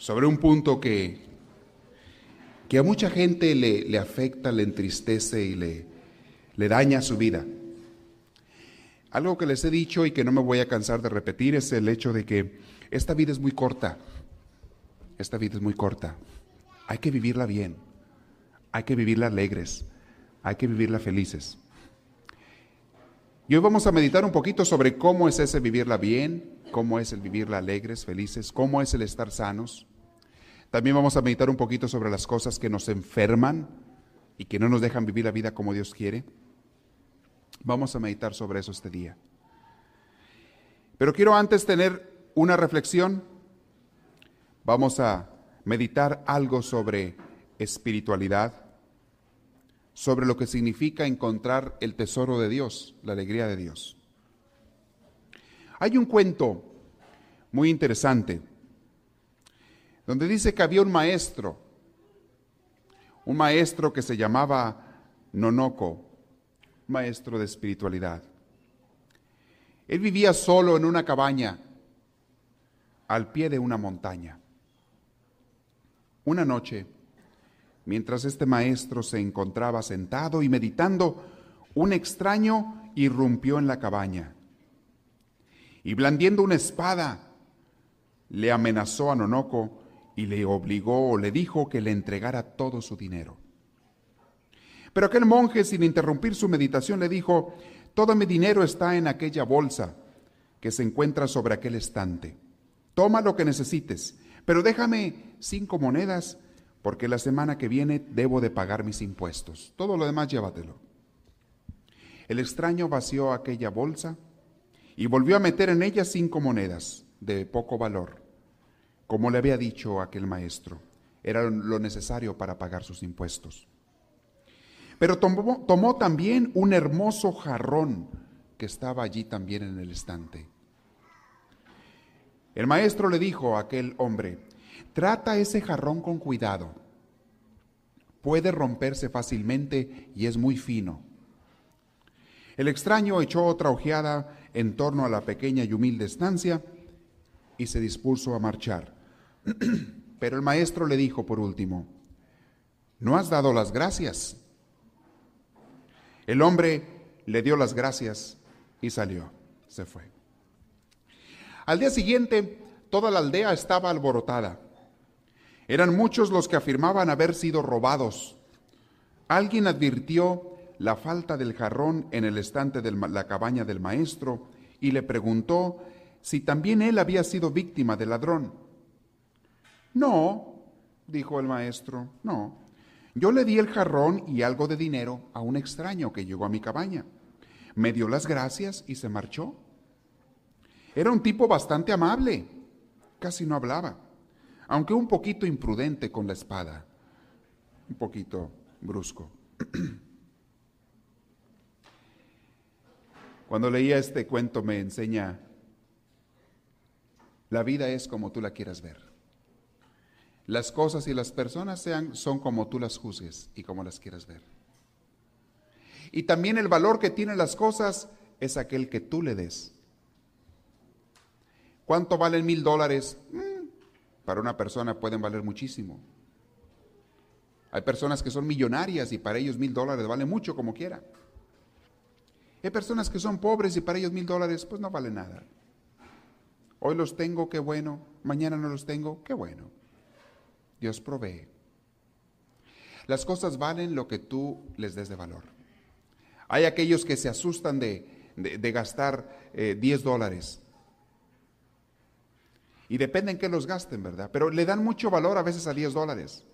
sobre un punto que, que a mucha gente le, le afecta, le entristece y le, le daña su vida. Algo que les he dicho y que no me voy a cansar de repetir es el hecho de que esta vida es muy corta. Esta vida es muy corta. Hay que vivirla bien. Hay que vivirla alegres. Hay que vivirla felices. Y hoy vamos a meditar un poquito sobre cómo es ese vivirla bien, cómo es el vivirla alegres, felices, cómo es el estar sanos. También vamos a meditar un poquito sobre las cosas que nos enferman y que no nos dejan vivir la vida como Dios quiere. Vamos a meditar sobre eso este día. Pero quiero antes tener una reflexión. Vamos a meditar algo sobre espiritualidad, sobre lo que significa encontrar el tesoro de Dios, la alegría de Dios. Hay un cuento muy interesante donde dice que había un maestro, un maestro que se llamaba Nonoco, maestro de espiritualidad. Él vivía solo en una cabaña al pie de una montaña. Una noche, mientras este maestro se encontraba sentado y meditando, un extraño irrumpió en la cabaña y blandiendo una espada, le amenazó a Nonoco y le obligó o le dijo que le entregara todo su dinero. Pero aquel monje, sin interrumpir su meditación, le dijo, todo mi dinero está en aquella bolsa que se encuentra sobre aquel estante. Toma lo que necesites, pero déjame cinco monedas porque la semana que viene debo de pagar mis impuestos. Todo lo demás llévatelo. El extraño vació aquella bolsa y volvió a meter en ella cinco monedas de poco valor, como le había dicho aquel maestro. Era lo necesario para pagar sus impuestos. Pero tomó, también un hermoso jarrón que estaba allí también en el estante. El maestro le dijo a aquel hombre, trata ese jarrón con cuidado. Puede romperse fácilmente y es muy fino. El extraño echó otra ojeada en torno a la pequeña y humilde estancia y se dispuso a marchar. Pero el maestro le dijo por último, ¿no has dado las gracias? El hombre le dio las gracias y salió, se fue. Al día siguiente, toda la aldea estaba alborotada. Eran muchos los que afirmaban haber sido robados. Alguien advirtió la falta del jarrón en el estante de la cabaña del maestro y le preguntó si también él había sido víctima del ladrón. No, dijo el maestro, no. Yo le di el jarrón y algo de dinero a un extraño que llegó a mi cabaña. Me dio las gracias y se marchó. Era un tipo bastante amable, casi no hablaba, aunque un poquito imprudente con la espada, un poquito brusco. Cuando leía este cuento me enseña, la vida es como tú la quieras ver. Las cosas y las personas sean, son como tú las juzgues y como las quieras ver. Y también el valor que tienen las cosas es aquel que tú le des. ¿Cuánto valen mil dólares? Mm, para una persona pueden valer muchísimo. Hay personas que son millonarias y para ellos mil dólares vale mucho como quiera. Hay personas que son pobres y para ellos mil dólares pues no vale nada. Hoy los tengo, qué bueno. Mañana no los tengo, qué bueno. Dios provee. Las cosas valen lo que tú les des de valor. Hay aquellos que se asustan de, gastar 10 eh, dólares. Y depende en qué los gasten, ¿verdad? Pero le dan mucho valor a veces a 10 dólares.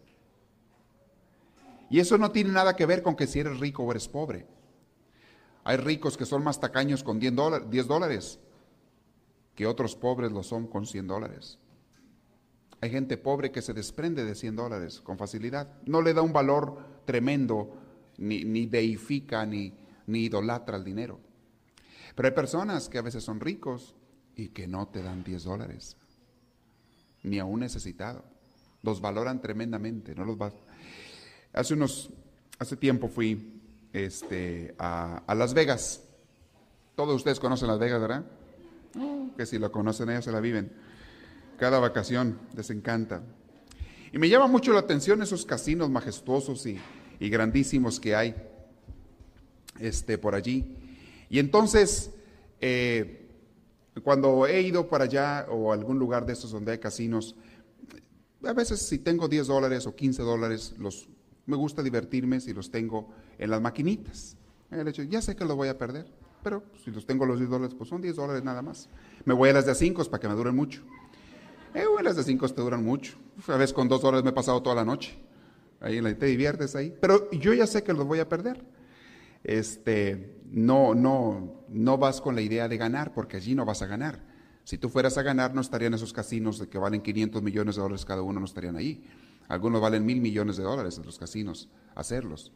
Y eso no tiene nada que ver con que si eres rico o eres pobre. Hay ricos que son más tacaños con 10 dólares que otros pobres lo son con 100 dólares. Hay gente pobre que se desprende de 100 dólares con facilidad. No le da un valor tremendo, ni, ni deifica, ni, ni idolatra el dinero. Pero hay personas que a veces son ricos y que no te dan 10 dólares, ni a un necesitado. Los valoran tremendamente. No los Hace unos, hace tiempo fui este, a, a Las Vegas. Todos ustedes conocen Las Vegas, ¿verdad? que si lo conocen ellos se la viven. Cada vacación les encanta. Y me llama mucho la atención esos casinos majestuosos y, grandísimos que hay este, por allí. Y entonces, eh, cuando he ido para allá o algún lugar de estos donde hay casinos, a veces si tengo 10 dólares o 15 dólares, los, me gusta divertirme si los tengo en las maquinitas. ya sé que los voy a perder pero si los tengo los 10 dólares, pues son 10 dólares nada más. Me voy a las de 5 para que me duren mucho. Eh, las de 5 te duran mucho. A veces con 2 dólares me he pasado toda la noche. Ahí te diviertes ahí. Pero yo ya sé que los voy a perder. Este, no, no, no vas con la idea de ganar, porque allí no vas a ganar. Si tú fueras a ganar, no estarían esos casinos que valen 500 millones de dólares cada uno, no estarían ahí. Algunos valen mil millones de dólares en los casinos, hacerlos.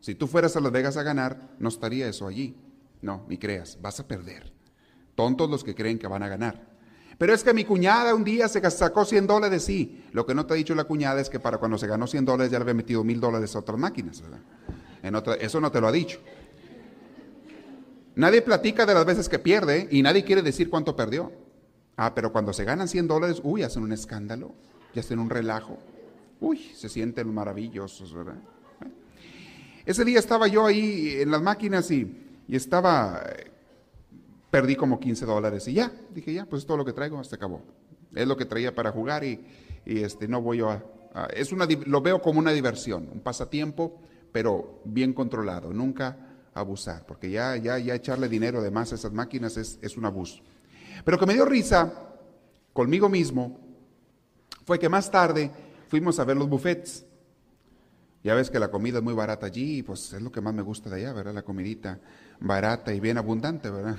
Si tú fueras a Las Vegas a ganar, no estaría eso allí. No, ni creas, vas a perder. Tontos los que creen que van a ganar. Pero es que mi cuñada un día se sacó 100 dólares, sí. Lo que no te ha dicho la cuñada es que para cuando se ganó 100 dólares ya le había metido mil dólares a otras máquinas. En otra, eso no te lo ha dicho. Nadie platica de las veces que pierde y nadie quiere decir cuánto perdió. Ah, pero cuando se ganan 100 dólares, uy, hacen un escándalo, ya hacen un relajo. Uy, se sienten maravillosos, ¿verdad? Ese día estaba yo ahí en las máquinas y y estaba, perdí como 15 dólares y ya, dije ya, pues es todo lo que traigo, hasta acabó. Es lo que traía para jugar y, este, no voy a, es una, lo veo como una diversión, un pasatiempo, pero bien controlado, nunca abusar, porque ya, ya, ya echarle dinero de más a esas máquinas es, es un abuso. Pero que me dio risa conmigo mismo fue que más tarde fuimos a ver los buffets. Ya ves que la comida es muy barata allí, pues es lo que más me gusta de allá, ¿verdad? La comidita barata y bien abundante, ¿verdad?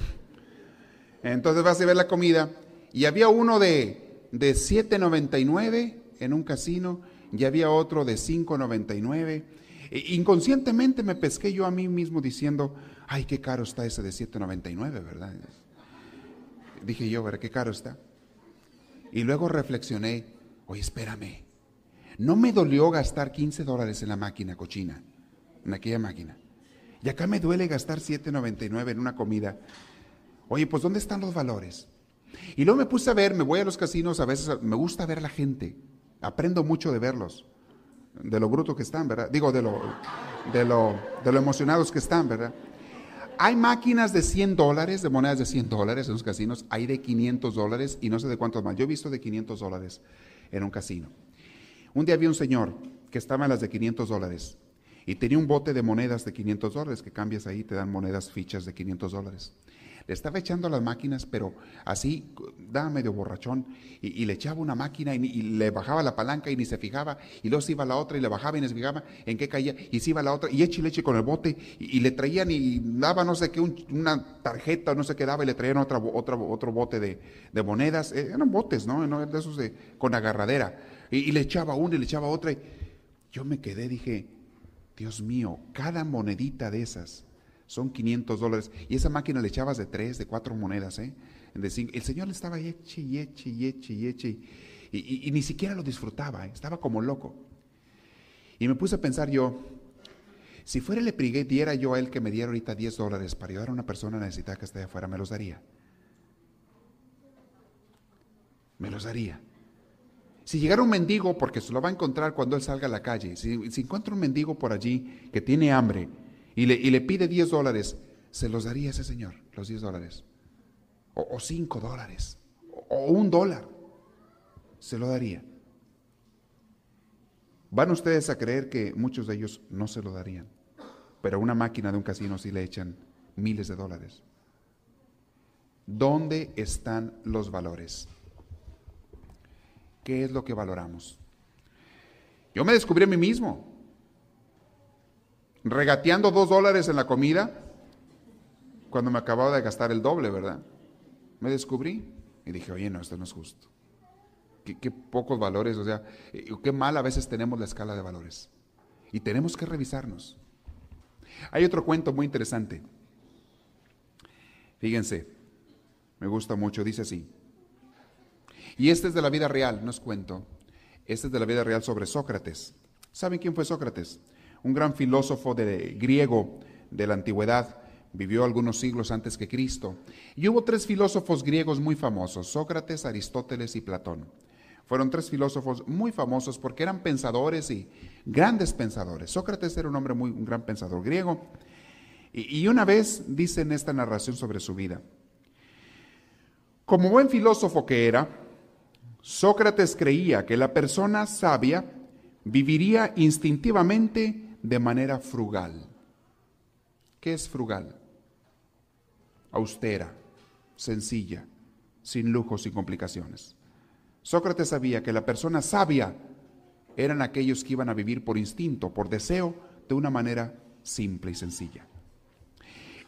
Entonces vas a ver la comida y había uno de, de 7.99 en un casino y había otro de 5.99. E, inconscientemente me pesqué yo a mí mismo diciendo, ay, qué caro está ese de 7.99, ¿verdad? Dije yo, ¿verdad? Qué caro está. Y luego reflexioné, oye, espérame, no me dolió gastar 15 dólares en la máquina cochina, en aquella máquina. Y acá me duele gastar 7.99 en una comida. Oye, pues ¿dónde están los valores? Y luego me puse a ver, me voy a los casinos, a veces me gusta ver la gente. Aprendo mucho de verlos, de lo bruto que están, ¿verdad? Digo, de lo, de lo, de lo emocionados que están, ¿verdad? Hay máquinas de 100 dólares, de monedas de 100 dólares en los casinos, hay de 500 dólares y no sé de cuántos más. Yo he visto de 500 dólares en un casino. Un día vi un señor que estaba en las de 500 dólares y tenía un bote de monedas de 500 dólares, que cambias ahí, te dan monedas, fichas de 500 dólares. Le estaba echando las máquinas, pero así, daba medio borrachón, y, le echaba una máquina y, le bajaba la palanca y ni se fijaba, y luego se iba a la otra y le bajaba y ni se fijaba en qué caía, y se iba a la otra, y eche y leche con el bote, y, le traían y daba no sé qué, una tarjeta, no sé qué daba, y le traían otra, otra, otro bote de, monedas, eh, eran botes, ¿no? ¿no? De esos de, con agarradera, y, le echaba una y le echaba otra, y yo me quedé, dije, Dios mío, cada monedita de esas son 500 dólares. Y esa máquina le echabas de tres, de cuatro monedas, ¿eh? De El Señor le estaba eche y eche y eche y. Y, ni siquiera lo disfrutaba, ¿eh? estaba como loco. Y me puse a pensar yo, si fuera le prigue, diera yo a él que me diera ahorita 10 dólares para ayudar a una persona necesitada que esté afuera, me los daría. Me los daría. Si llegara un mendigo, porque se lo va a encontrar cuando él salga a la calle, si, encuentra un mendigo por allí que tiene hambre y le, y le, pide 10 dólares, se los daría ese señor, los 10 dólares. O, 5 dólares, o, un dólar, se lo daría. Van ustedes a creer que muchos de ellos no se lo darían, pero a una máquina de un casino sí le echan miles de dólares. ¿Dónde están los valores? ¿Qué es lo que valoramos? Yo me descubrí a mí mismo, regateando dos dólares en la comida cuando me acababa de gastar el doble, ¿verdad? Me descubrí y dije, oye, no, esto no es justo. qué, pocos valores, o sea, eh, qué mal a veces tenemos la escala de valores. Y tenemos que revisarnos. Hay otro cuento muy interesante. Fíjense, me gusta mucho, dice así. Y este es de la vida real, no es cuento. Este es de la vida real sobre Sócrates. ¿Saben quién fue Sócrates? Un gran filósofo de, griego de la antigüedad. Vivió algunos siglos antes que Cristo. Y hubo tres filósofos griegos muy famosos, Sócrates, Aristóteles y Platón. Fueron tres filósofos muy famosos porque eran pensadores y grandes pensadores. Sócrates era un hombre muy, un gran pensador griego. Y, y una vez dice en esta narración sobre su vida, como buen filósofo que era, Sócrates creía que la persona sabia viviría instintivamente de manera frugal. ¿Qué es frugal? Austera, sencilla, sin lujos y complicaciones. Sócrates sabía que la persona sabia eran aquellos que iban a vivir por instinto, por deseo, de una manera simple y sencilla.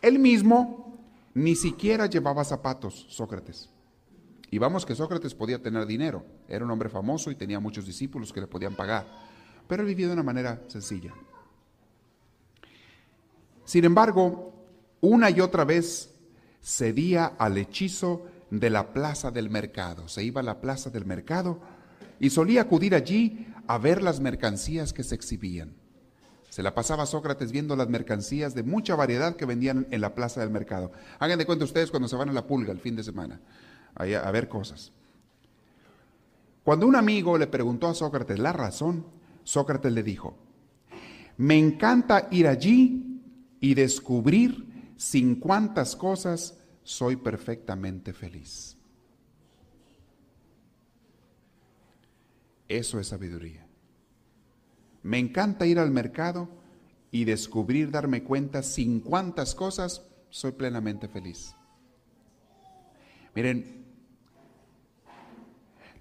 Él mismo ni siquiera llevaba zapatos, Sócrates. Y vamos que Sócrates podía tener dinero, era un hombre famoso y tenía muchos discípulos que le podían pagar, pero él vivía de una manera sencilla. Sin embargo, una y otra vez cedía al hechizo de la plaza del mercado. Se iba a la plaza del mercado y solía acudir allí a ver las mercancías que se exhibían. Se la pasaba Sócrates viendo las mercancías de mucha variedad que vendían en la plaza del mercado. Hagan de cuenta ustedes cuando se van a la pulga el fin de semana a, a ver cosas. Cuando un amigo le preguntó a Sócrates la razón, Sócrates le dijo, me encanta ir allí y descubrir sin cuántas cosas soy perfectamente feliz. Eso es sabiduría. Me encanta ir al mercado y descubrir, darme cuenta sin cuántas cosas soy plenamente feliz. Miren,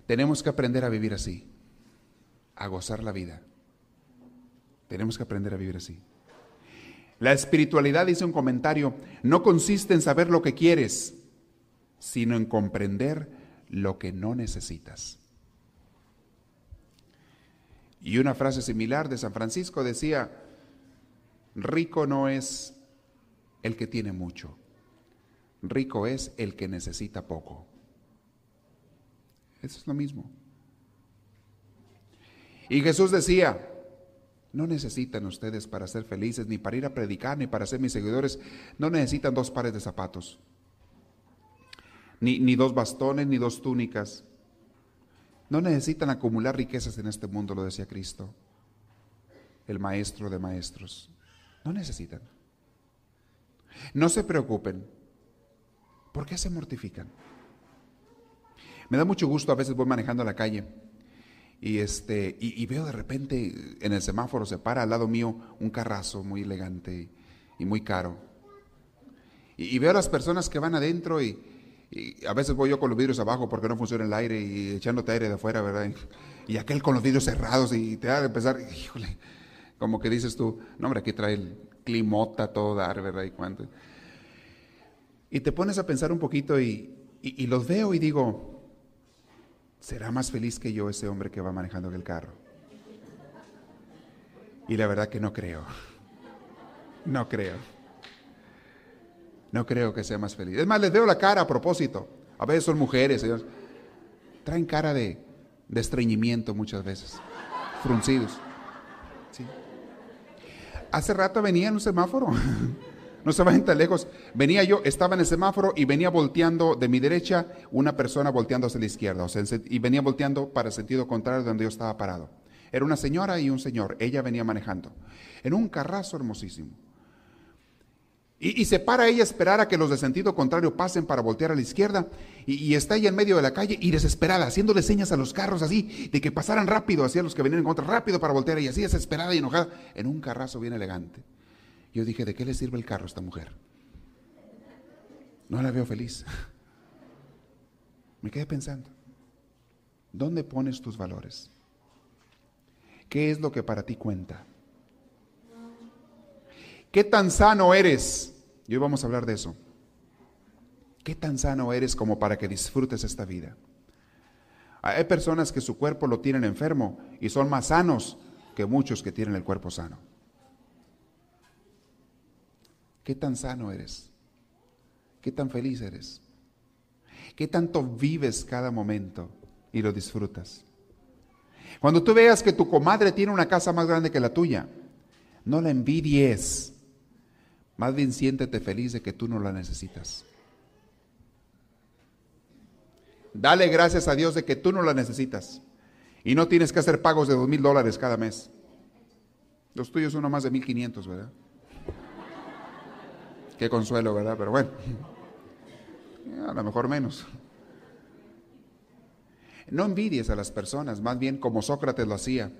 tenemos que aprender a vivir así, a gozar la vida. Tenemos que aprender a vivir así. La espiritualidad, dice un comentario, no consiste en saber lo que quieres, sino en comprender lo que no necesitas. Y una frase similar de San Francisco decía, rico no es el que tiene mucho, rico es el que necesita poco. Eso es lo mismo. Y Jesús decía, no necesitan ustedes para ser felices, ni para ir a predicar, ni para ser mis seguidores. No necesitan dos pares de zapatos, ni, ni dos bastones, ni dos túnicas. No necesitan acumular riquezas en este mundo, lo decía Cristo, el maestro de maestros. No necesitan. No se preocupen. ¿Por qué se mortifican? Me da mucho gusto, a veces voy manejando a la calle y, este, y, veo de repente en el semáforo se para al lado mío un carrazo muy elegante y, muy caro. Y, veo a las personas que van adentro y, a veces voy yo con los vidrios abajo porque no funciona el aire y echándote aire de afuera, ¿verdad? Y aquel con los vidrios cerrados y te da a empezar, híjole, como que dices tú, no hombre, aquí trae el climota todo dar, ¿verdad? Y, cuánto. y te pones a pensar un poquito y los veo y digo, será más feliz que yo ese hombre que va manejando el carro. Y la verdad que no creo. No creo. No creo que sea más feliz. Es más, les veo la cara a propósito. A veces son mujeres. Traen cara de, de estreñimiento muchas veces. Fruncidos. Hace rato venía en un semáforo. No se vayan tan lejos. Venía yo, estaba en el semáforo y venía volteando de mi derecha una persona volteando hacia la izquierda. O sea, y venía volteando para el sentido contrario de donde yo estaba parado. Era una señora y un señor. Ella venía manejando. En un carrazo hermosísimo. Y, se para ella a esperar a que los de sentido contrario pasen para voltear a la izquierda. Y, está ella en medio de la calle y desesperada, haciéndole señas a los carros así, de que pasaran rápido hacia los que venían en contra, rápido para voltear. Y así desesperada y enojada, en un carrazo bien elegante. Yo dije, ¿de qué le sirve el carro a esta mujer? No la veo feliz. Me quedé pensando, ¿dónde pones tus valores? ¿Qué es lo que para ti cuenta? ¿Qué tan sano eres? Y hoy vamos a hablar de eso. ¿Qué tan sano eres como para que disfrutes esta vida? Hay personas que su cuerpo lo tienen enfermo y son más sanos que muchos que tienen el cuerpo sano. ¿Qué tan sano eres? ¿Qué tan feliz eres? ¿Qué tanto vives cada momento y lo disfrutas? Cuando tú veas que tu comadre tiene una casa más grande que la tuya, no la envidies. Más bien siéntete feliz de que tú no la necesitas. Dale gracias a Dios de que tú no la necesitas. Y no tienes que hacer pagos de dos mil dólares cada mes. Los tuyos uno más de mil quinientos, ¿verdad? Qué consuelo, ¿verdad? Pero bueno, a lo mejor menos. No envidies a las personas, más bien como Sócrates lo hacía.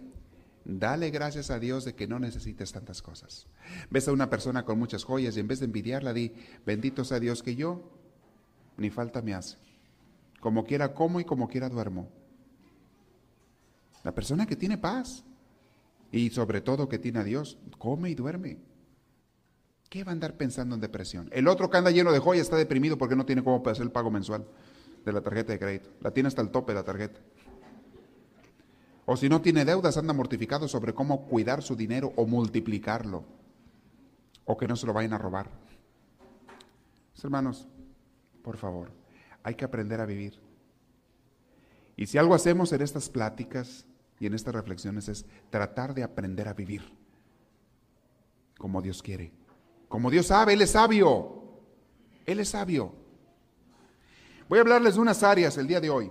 Dale gracias a Dios de que no necesites tantas cosas. Ves a una persona con muchas joyas y en vez de envidiarla, di, bendito sea Dios que yo ni falta me hace. Como quiera como y como quiera duermo. La persona que tiene paz y sobre todo que tiene a Dios, come y duerme. ¿Qué va a andar pensando en depresión? El otro que anda lleno de joyas está deprimido porque no tiene cómo hacer el pago mensual de la tarjeta de crédito. La tiene hasta el tope la tarjeta. O si no tiene deudas, anda mortificado sobre cómo cuidar su dinero o multiplicarlo. O que no se lo vayan a robar. hermanos, por favor, hay que aprender a vivir. Y si algo hacemos en estas pláticas y en estas reflexiones es tratar de aprender a vivir como Dios quiere. Como Dios sabe, Él es sabio. Él es sabio. Voy a hablarles de unas áreas el día de hoy.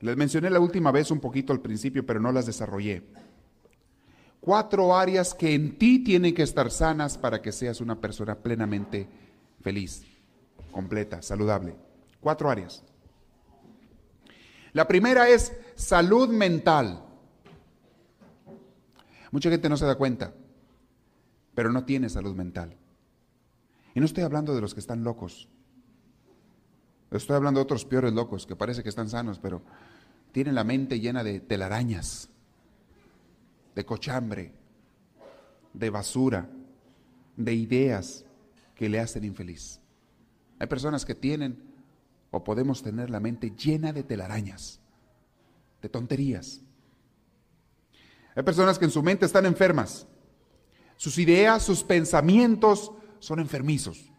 Les mencioné la última vez un poquito al principio, pero no las desarrollé. Cuatro áreas que en ti tienen que estar sanas para que seas una persona plenamente feliz, completa, saludable. Cuatro áreas. La primera es salud mental. Mucha gente no se da cuenta pero no tiene salud mental. Y no estoy hablando de los que están locos. Estoy hablando de otros peores locos que parece que están sanos, pero tienen la mente llena de telarañas, de cochambre, de basura, de ideas que le hacen infeliz. Hay personas que tienen o podemos tener la mente llena de telarañas, de tonterías. Hay personas que en su mente están enfermas sus ideas, sus pensamientos son enfermizos.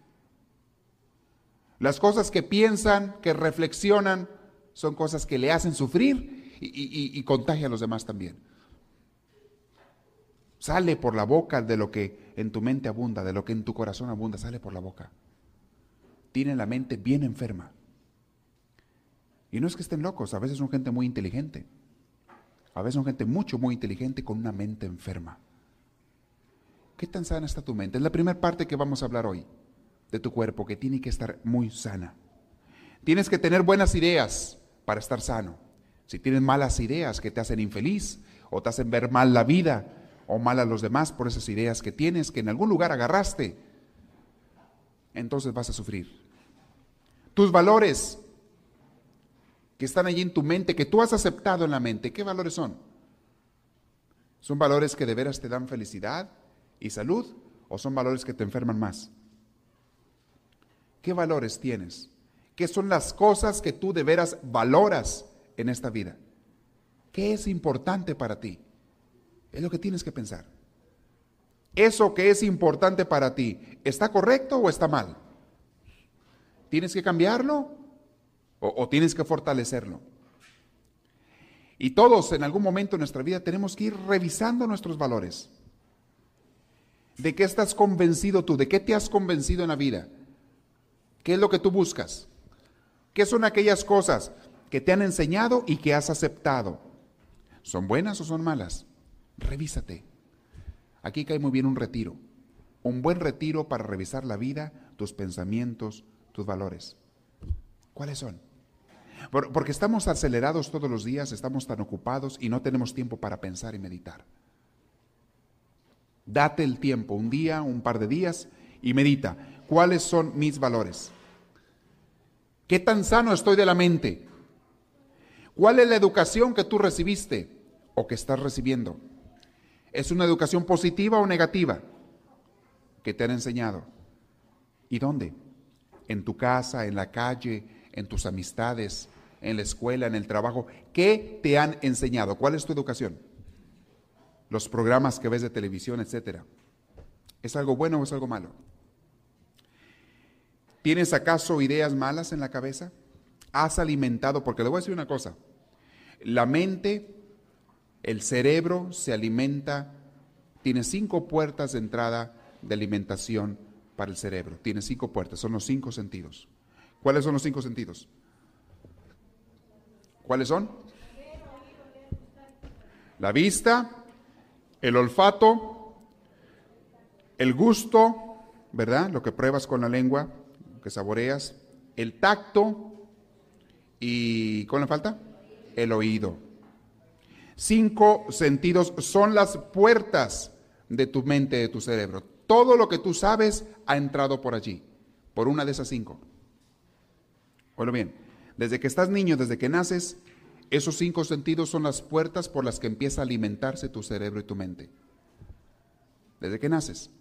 Las cosas que piensan, que reflexionan, son cosas que le hacen sufrir y, contagia a los demás también. Sale por la boca de lo que en tu mente abunda, de lo que en tu corazón abunda, sale por la boca. Tienen la mente bien enferma. Y no es que estén locos, a veces son gente muy inteligente. A veces son gente mucho, muy inteligente con una mente enferma. ¿Qué tan sana está tu mente? Es la primera parte que vamos a hablar hoy de tu cuerpo, que tiene que estar muy sana. Tienes que tener buenas ideas para estar sano. Si tienes malas ideas que te hacen infeliz o te hacen ver mal la vida o mal a los demás por esas ideas que tienes, que en algún lugar agarraste, entonces vas a sufrir. Tus valores que están allí en tu mente, que tú has aceptado en la mente, ¿qué valores son? ¿Son valores que de veras te dan felicidad? Y salud o son valores que te enferman más? ¿Qué valores tienes? ¿Qué son las cosas que tú de veras valoras en esta vida? ¿Qué es importante para ti? Es lo que tienes que pensar. ¿Eso que es importante para ti está correcto o está mal? ¿Tienes que cambiarlo o, o tienes que fortalecerlo? Y todos en algún momento en nuestra vida tenemos que ir revisando nuestros valores. ¿De qué estás convencido tú? ¿De qué te has convencido en la vida? ¿Qué es lo que tú buscas? ¿Qué son aquellas cosas que te han enseñado y que has aceptado? ¿Son buenas o son malas? Revísate. Aquí cae muy bien un retiro. Un buen retiro para revisar la vida, tus pensamientos, tus valores. ¿Cuáles son? Porque estamos acelerados todos los días, estamos tan ocupados y no tenemos tiempo para pensar y meditar. Date el tiempo, un día, un par de días, y medita. ¿Cuáles son mis valores? ¿Qué tan sano estoy de la mente? ¿Cuál es la educación que tú recibiste o que estás recibiendo? ¿Es una educación positiva o negativa que te han enseñado? ¿Y dónde? ¿En tu casa, en la calle, en tus amistades, en la escuela, en el trabajo. ¿Qué te han enseñado? ¿Cuál es tu educación? Los programas que ves de televisión, etcétera. ¿Es algo bueno o es algo malo? ¿Tienes acaso ideas malas en la cabeza? ¿Has alimentado? Porque le voy a decir una cosa. La mente, el cerebro se alimenta, tiene cinco puertas de entrada de alimentación para el cerebro. Tiene cinco puertas, son los cinco sentidos. ¿Cuáles son los cinco sentidos? ¿Cuáles son? La vista, el olfato, el gusto, ¿verdad? Lo que pruebas con la lengua, que saboreas, el tacto y ¿cuál le falta? El oído. Cinco sentidos son las puertas de tu mente, de tu cerebro. Todo lo que tú sabes ha entrado por allí, por una de esas cinco. Bueno, bien, desde que estás niño, desde que naces, esos cinco sentidos son las puertas por las que empieza a alimentarse tu cerebro y tu mente. Desde que naces,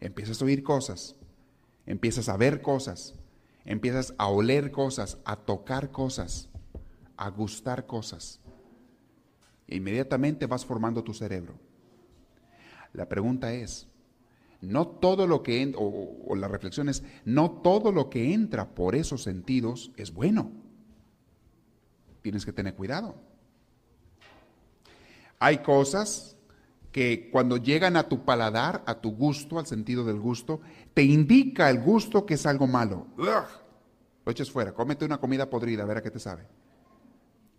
empiezas a oír cosas, empiezas a ver cosas, empiezas a oler cosas, a tocar cosas, a gustar cosas. E inmediatamente vas formando tu cerebro. La pregunta es, no todo lo que, o, o la es, no todo lo que entra por esos sentidos es bueno tienes que tener cuidado. Hay cosas que cuando llegan a tu paladar, a tu gusto, al sentido del gusto, te indica el gusto que es algo malo. Lo eches fuera, cómete una comida podrida, a ver a qué te sabe.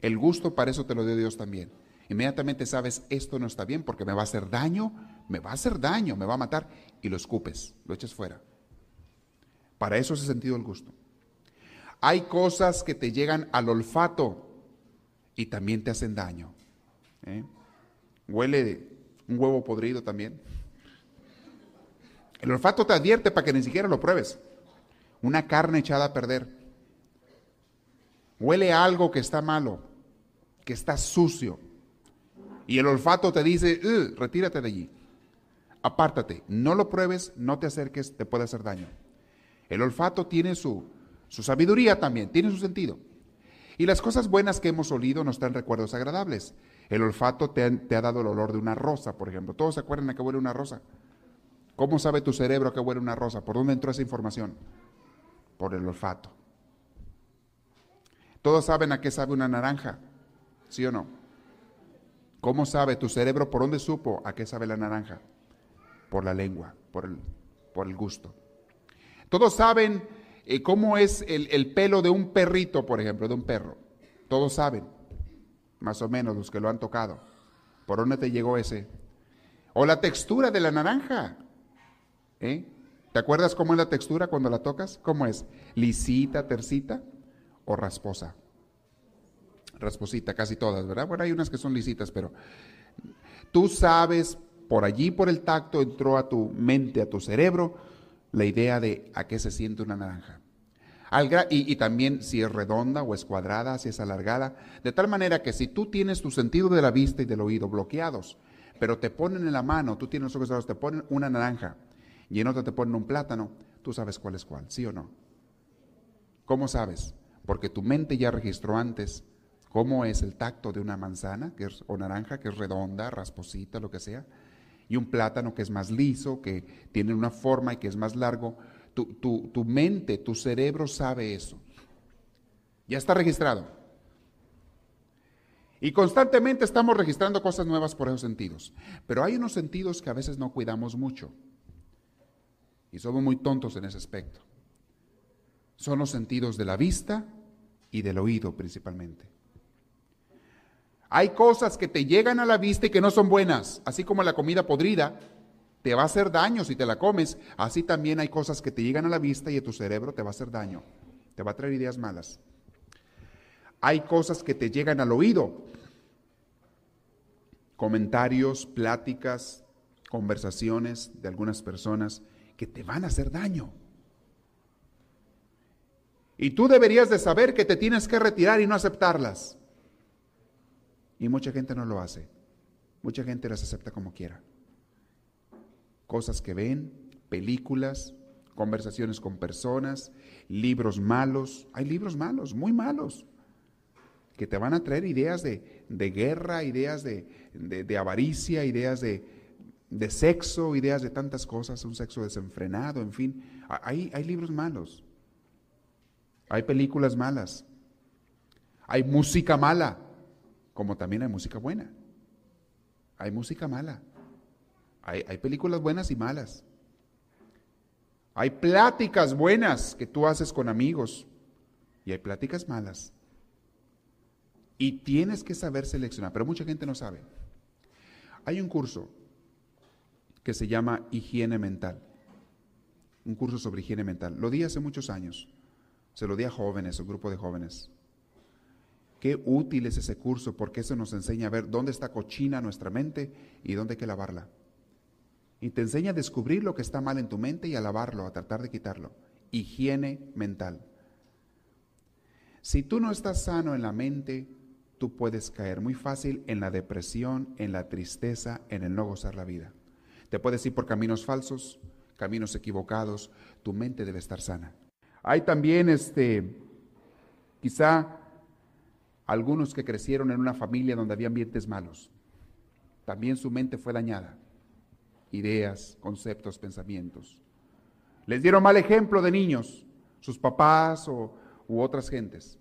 El gusto para eso te lo dio Dios también. Inmediatamente sabes, esto no está bien porque me va a hacer daño, me va a hacer daño, me va a matar, y lo escupes, lo eches fuera. Para eso es el sentido del gusto. Hay cosas que te llegan al olfato, y también te hacen daño. ¿eh? Huele un huevo podrido también. El olfato te advierte para que ni siquiera lo pruebes. Una carne echada a perder. Huele algo que está malo, que está sucio. Y el olfato te dice, retírate de allí. Apártate, no lo pruebes, no te acerques, te puede hacer daño. El olfato tiene su, su sabiduría también, tiene su sentido. Y las cosas buenas que hemos olido nos dan recuerdos agradables. El olfato te ha, dado el olor de una rosa, por ejemplo. ¿Todos se acuerdan a qué huele una rosa? ¿Cómo sabe tu cerebro a qué huele una rosa? ¿Por dónde entró esa información? Por el olfato. ¿Todos saben a qué sabe una naranja? ¿Sí o no? ¿Cómo sabe tu cerebro por dónde supo a qué sabe la naranja? Por la lengua, por el, por el gusto. Todos saben eh, cómo es el, pelo de un perrito, por ejemplo, de un perro. Todos saben, más o menos los que lo han tocado. ¿Por dónde te llegó ese? O la textura de la naranja. ¿eh? ¿Te acuerdas cómo es la textura cuando la tocas? ¿Cómo es? ¿Lisita, tercita o rasposa? Rasposita, casi todas, ¿verdad? Bueno, hay unas que son lisitas, pero tú sabes, por allí, por el tacto, entró a tu mente, a tu cerebro, la idea de a qué se siente una naranja. y, y, también si es redonda o es cuadrada, si es alargada, de tal manera que si tú tienes tu sentido de la vista y del oído bloqueados, pero te ponen en la mano, tú tienes los ojos cerrados, te ponen una naranja y en otra te ponen un plátano, tú sabes cuál es cuál, ¿sí o no? ¿Cómo sabes? Porque tu mente ya registró antes cómo es el tacto de una manzana que es, o naranja, que es redonda, rasposita, lo que sea, y un plátano que es más liso, que tiene una forma y que es más largo. Tu, tu, mente, tu cerebro sabe eso. Ya está registrado. Y constantemente estamos registrando cosas nuevas por esos sentidos. Pero hay unos sentidos que a veces no cuidamos mucho. Y somos muy tontos en ese aspecto. Son los sentidos de la vista y del oído principalmente. Hay cosas que te llegan a la vista y que no son buenas, así como la comida podrida te va a hacer daño si te la comes, así también hay cosas que te llegan a la vista y a tu cerebro te va a hacer daño, te va a traer ideas malas. Hay cosas que te llegan al oído, comentarios, pláticas, conversaciones de algunas personas que te van a hacer daño. Y tú deberías de saber que te tienes que retirar y no aceptarlas. Y mucha gente no lo hace. Mucha gente las acepta como quiera. Cosas que ven, películas, conversaciones con personas, libros malos. Hay libros malos, muy malos. que te van a traer ideas de, guerra, ideas de, avaricia, ideas de, sexo, ideas de tantas cosas, un sexo desenfrenado, en fin. Hay, hay libros malos, hay películas malas, hay música mala, como también hay música buena. Hay música mala, hay, películas buenas y malas. Hay pláticas buenas que tú haces con amigos y hay pláticas malas. Y tienes que saber seleccionar, pero mucha gente no sabe. Hay un curso que se llama Higiene Mental, un curso sobre higiene mental. Lo di hace muchos años, se lo di a jóvenes, un grupo de jóvenes. Qué útil es ese curso porque eso nos enseña a ver dónde está cochina nuestra mente y dónde hay que lavarla. Y te enseña a descubrir lo que está mal en tu mente y a lavarlo, a tratar de quitarlo. Higiene mental. Si tú no estás sano en la mente, tú puedes caer muy fácil en la depresión, en la tristeza, en el no gozar la vida. Te puedes ir por caminos falsos, caminos equivocados, tu mente debe estar sana. Hay también este quizá algunos que crecieron en una familia donde había ambientes malos. También su mente fue dañada. Ideas, conceptos, pensamientos. Les dieron mal ejemplo de niños, sus papás o, u otras gentes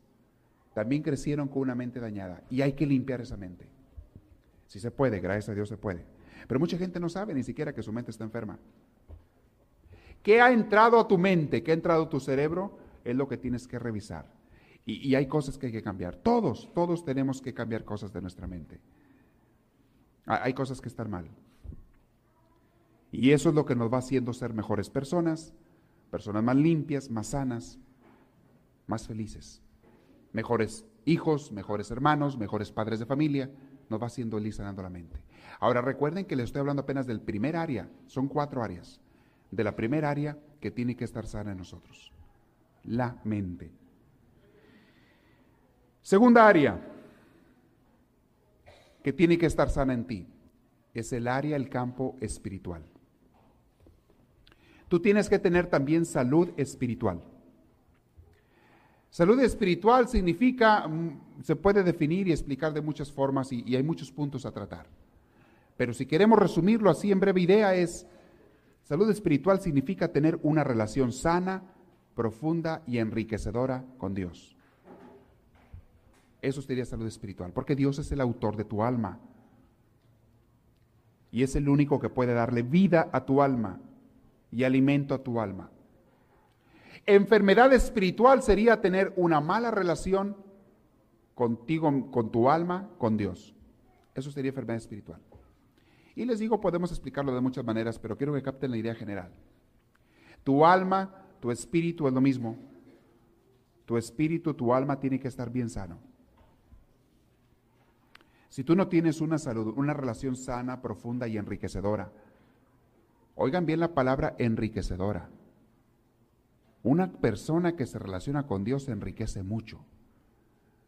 también crecieron con una mente dañada y hay que limpiar esa mente. Si se puede, gracias a Dios se puede. Pero mucha gente no sabe ni siquiera que su mente está enferma. ¿Qué ha entrado a tu mente? ¿Qué ha entrado a tu cerebro? Es lo que tienes que revisar. Y, hay cosas que hay que cambiar. Todos, todos tenemos que cambiar cosas de nuestra mente. Hay cosas que están mal. Y eso es lo que nos va haciendo ser mejores personas, personas más limpias, más sanas, más felices mejores hijos, mejores hermanos, mejores padres de familia, nos va haciendo sanando la mente. Ahora recuerden que les estoy hablando apenas del primer área, son cuatro áreas, de la primera área que tiene que estar sana en nosotros, la mente. Segunda área que tiene que estar sana en ti, es el área, el campo espiritual. Tú tienes que tener también salud espiritual. Salud espiritual significa, mm, se puede definir y explicar de muchas formas y, hay muchos puntos a tratar. Pero si queremos resumirlo así en breve idea es, salud espiritual significa tener una relación sana, profunda y enriquecedora con Dios. Eso sería salud espiritual, porque Dios es el autor de tu alma. Y es el único que puede darle vida a tu alma y alimento a tu alma. Enfermedad espiritual sería tener una mala relación contigo, con tu alma, con Dios. Eso sería enfermedad espiritual. Y les digo, podemos explicarlo de muchas maneras, pero quiero que capten la idea general. Tu alma, tu espíritu es lo mismo. Tu espíritu, tu alma tiene que estar bien sano. Si tú no tienes una salud, una relación sana, profunda y enriquecedora, oigan bien la palabra enriquecedora. Una persona que se relaciona con Dios se enriquece mucho,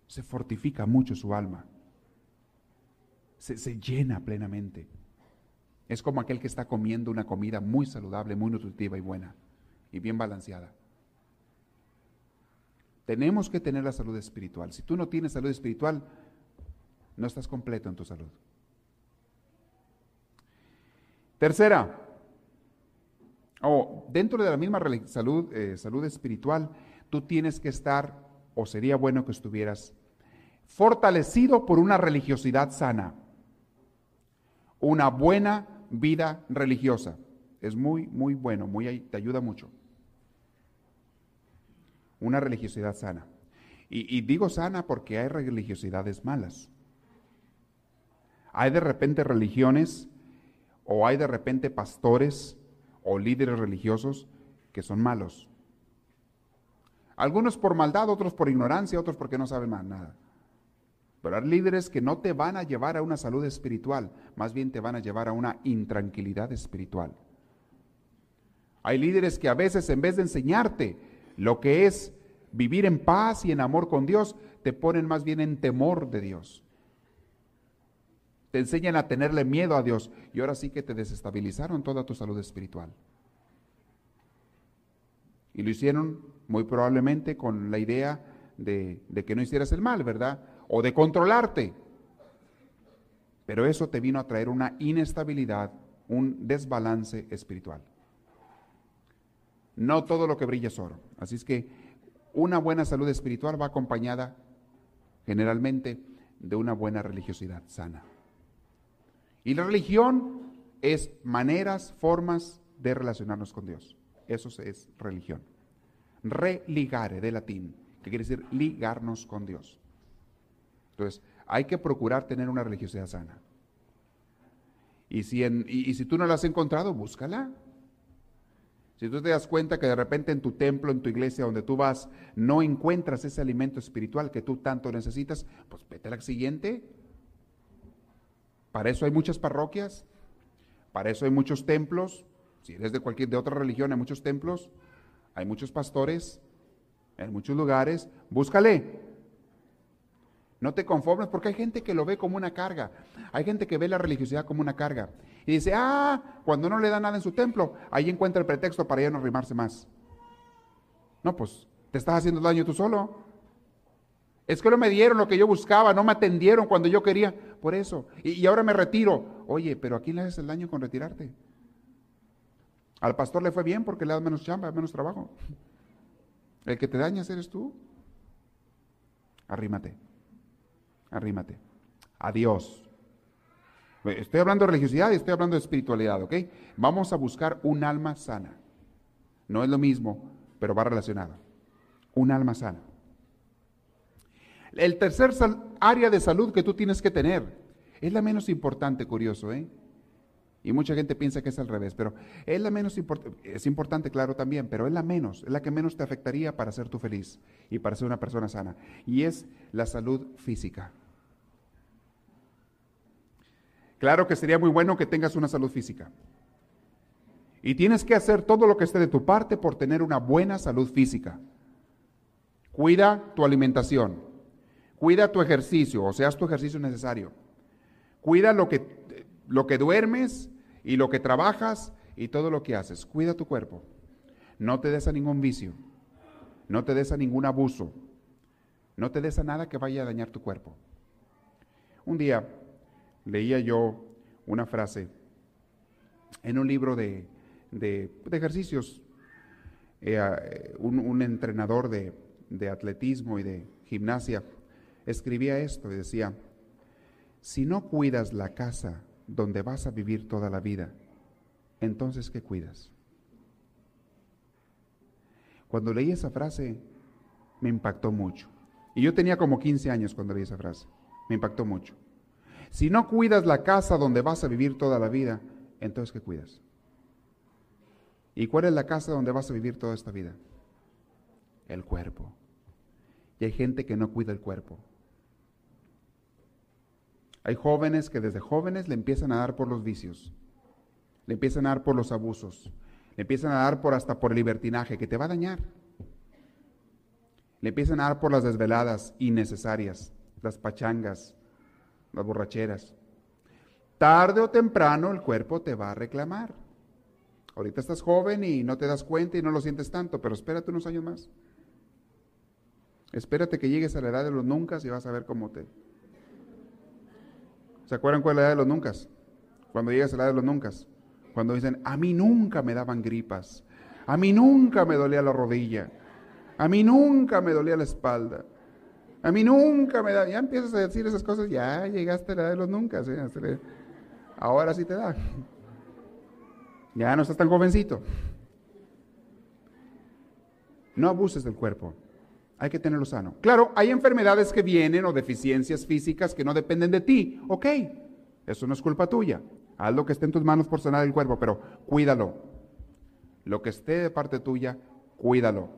se fortifica mucho su alma, se, llena plenamente. Es como aquel que está comiendo una comida muy saludable, muy nutritiva y buena y bien balanceada. Tenemos que tener la salud espiritual. Si tú no tienes salud espiritual, no estás completo en tu salud. Tercera, o dentro de la misma salud, eh, salud espiritual, tú tienes que estar, o sería bueno que estuvieras, fortalecido por una religiosidad sana, una buena vida religiosa. Es muy, muy bueno, muy, te ayuda mucho. Una religiosidad sana. Y digo sana porque hay religiosidades malas. Hay de repente religiones o hay de repente pastores o líderes religiosos que son malos. Algunos por maldad, otros por ignorancia, otros porque no saben más nada. Pero hay líderes que no te van a llevar a una salud espiritual, más bien te van a llevar a una intranquilidad espiritual. Hay líderes que a veces en vez de enseñarte lo que es vivir en paz y en amor con Dios, te ponen más bien en temor de Dios. Te enseñan a tenerle miedo a Dios y ahora sí que te desestabilizaron toda tu salud espiritual. Y lo hicieron muy probablemente con la idea de, que no hicieras el mal, ¿verdad? o de controlarte. Pero eso te vino a traer una inestabilidad, un desbalance espiritual. No todo lo que brilla es oro. Así es que una buena salud espiritual va acompañada generalmente de una buena religiosidad sana. Y la religión es maneras, formas de relacionarnos con Dios. Eso es religión. Religare, de latín, que quiere decir ligarnos con Dios. Entonces, hay que procurar tener una religiosidad sana. Y si, y si tú no la has encontrado, búscala. Si tú te das cuenta que de repente en tu templo, en tu iglesia donde tú vas, no encuentras ese alimento espiritual que tú tanto necesitas, pues vete a la siguiente. Para eso hay muchas parroquias, para eso hay muchos templos. Si eres de cualquier de otra religión, hay muchos templos, hay muchos pastores, en muchos lugares. Búscale. No te conformes porque hay gente que lo ve como una carga. Hay gente que ve la religiosidad como una carga. Y dice, ah, cuando no le da nada en su templo, ahí encuentra el pretexto para ya no arrimarse más. No, pues te estás haciendo daño tú solo. Es que no me dieron lo que yo buscaba, no me atendieron cuando yo quería. Por eso. Y, ahora me retiro. Oye, pero ¿a quién le haces el daño con retirarte? Al pastor le fue bien porque le da menos chamba, menos trabajo. El que te dañas eres tú. Arrímate arrímate. Adiós. Estoy hablando de religiosidad y estoy hablando de espiritualidad, ¿ok? Vamos a buscar un alma sana. No es lo mismo, pero va relacionado. Un alma sana. El tercer área de salud que tú tienes que tener es la menos importante, curioso, ¿eh? Y mucha gente piensa que es al revés, pero es la menos importante, es importante, claro, también, pero es la menos, es la que menos te afectaría para ser tú feliz y para ser una persona sana. Y es la salud física. Claro que sería muy bueno que tengas una salud física. Y tienes que hacer todo lo que esté de tu parte por tener una buena salud física. Cuida tu alimentación. Cuida tu ejercicio, o sea, haz tu ejercicio necesario. Cuida lo que lo que duermes y lo que trabajas y todo lo que haces. Cuida tu cuerpo. No te des a ningún vicio. No te des a ningún abuso. No te des a nada que vaya a dañar tu cuerpo. Un día leía yo una frase en un libro de, ejercicios. Eh, un, entrenador de, de atletismo y de gimnasia escribía esto y decía, si no cuidas la casa donde vas a vivir toda la vida, entonces ¿qué cuidas? Cuando leí esa frase, me impactó mucho. Y yo tenía como 15 años cuando leí esa frase. Me impactó mucho. Si no cuidas la casa donde vas a vivir toda la vida, entonces ¿qué cuidas? ¿Y cuál es la casa donde vas a vivir toda esta vida? El cuerpo. Y hay gente que no cuida el cuerpo. Hay jóvenes que desde jóvenes le empiezan a dar por los vicios, le empiezan a dar por los abusos, le empiezan a dar por hasta por el libertinaje que te va a dañar. Le empiezan a dar por las desveladas innecesarias, las pachangas, las borracheras. Tarde o temprano el cuerpo te va a reclamar. Ahorita estás joven y no te das cuenta y no lo sientes tanto, pero espérate unos años más. Espérate que llegues a la edad de los nunca y vas a ver cómo te, ¿Se acuerdan cuál es la edad de los nunca? Cuando llegas a la edad de los nunca. Cuando dicen, a mí nunca me daban gripas. A mí nunca me dolía la rodilla. A mí nunca me dolía la espalda. A mí nunca me da. Ya empiezas a decir esas cosas, ya llegaste a la edad de los nunca. Ahora sí te da. Ya no estás tan jovencito. No abuses del cuerpo. Hay que tenerlo sano. Claro, hay enfermedades que vienen o deficiencias físicas que no dependen de ti. Ok, eso no es culpa tuya. Haz lo que esté en tus manos por sanar el cuerpo, pero cuídalo. Lo que esté de parte tuya, cuídalo.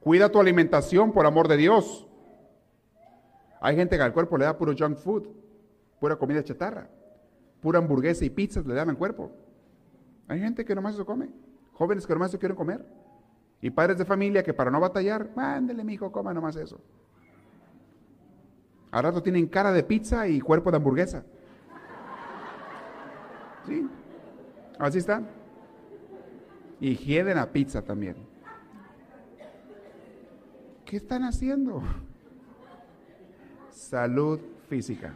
Cuida tu alimentación por amor de Dios. Hay gente que al cuerpo le da puro junk food, pura comida chatarra, pura hamburguesa y pizzas le dan al cuerpo. Hay gente que nomás eso come, jóvenes que nomás eso quieren comer. Y padres de familia que para no batallar, mándele, mi hijo, coma nomás eso. Al rato tienen cara de pizza y cuerpo de hamburguesa. ¿Sí? Así está. Y hieden a pizza también. ¿Qué están haciendo? Salud física.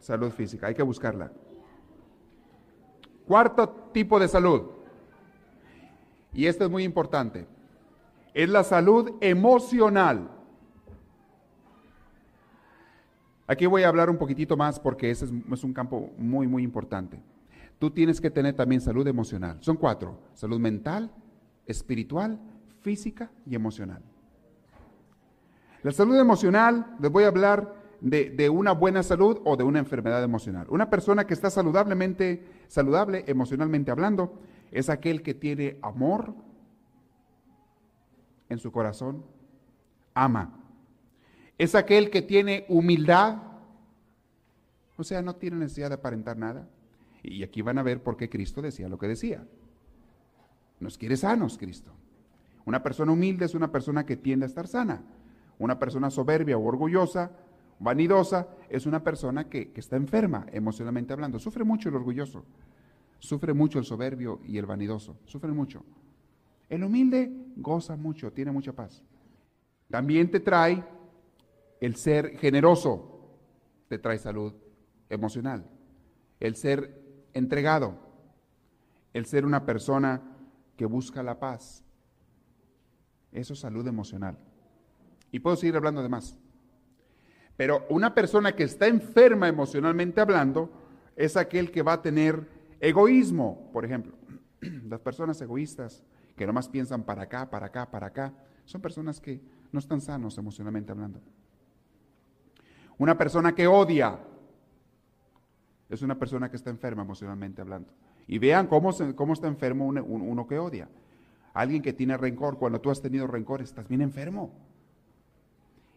Salud física, hay que buscarla. Cuarto tipo de salud, y esto es muy importante, es la salud emocional. Aquí voy a hablar un poquitito más porque ese es, un campo muy, muy importante. Tú tienes que tener también salud emocional. Son cuatro. Salud mental, espiritual, física y emocional. La salud emocional, les voy a hablar de, de, una buena salud o de una enfermedad emocional. Una persona que está saludablemente, saludable emocionalmente hablando, es aquel que tiene amor en su corazón, ama. Es aquel que tiene humildad, o sea, no tiene necesidad de aparentar nada. Y aquí van a ver por qué Cristo decía lo que decía. Nos quiere sanos, Cristo. Una persona humilde es una persona que tiende a estar sana. Una persona soberbia o orgullosa, vanidosa, es una persona que, que está enferma emocionalmente hablando. Sufre mucho el orgulloso. Sufre mucho el soberbio y el vanidoso. Sufren mucho. El humilde goza mucho, tiene mucha paz. También te trae el ser generoso, te trae salud emocional. El ser entregado, el ser una persona que busca la paz. Eso es salud emocional. Y puedo seguir hablando de más. Pero una persona que está enferma emocionalmente hablando es aquel que va a tener Egoísmo, por ejemplo. Las personas egoístas que nomás piensan para acá, para acá, para acá, son personas que no están sanos emocionalmente hablando. Una persona que odia es una persona que está enferma emocionalmente hablando. Y vean cómo, cómo está enfermo uno, uno que odia. Alguien que tiene rencor, cuando tú has tenido rencor, estás bien enfermo.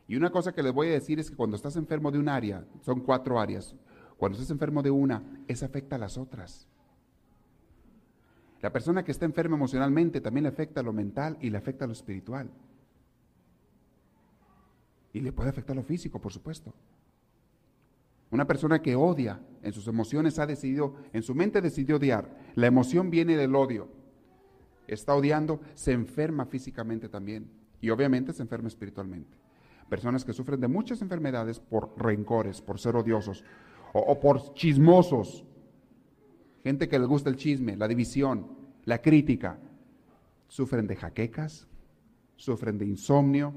Y una cosa que les voy a decir es que cuando estás enfermo de un área, son cuatro áreas, cuando estás enfermo de una, esa afecta a las otras. La persona que está enferma emocionalmente también le afecta a lo mental y le afecta a lo espiritual. Y le puede afectar a lo físico, por supuesto. Una persona que odia en sus emociones ha decidido, en su mente decidió odiar. La emoción viene del odio. Está odiando, se enferma físicamente también. Y obviamente se enferma espiritualmente. Personas que sufren de muchas enfermedades por rencores, por ser odiosos, o, por chismosos, gente que les gusta el chisme, la división, la crítica, sufren de jaquecas, sufren de insomnio,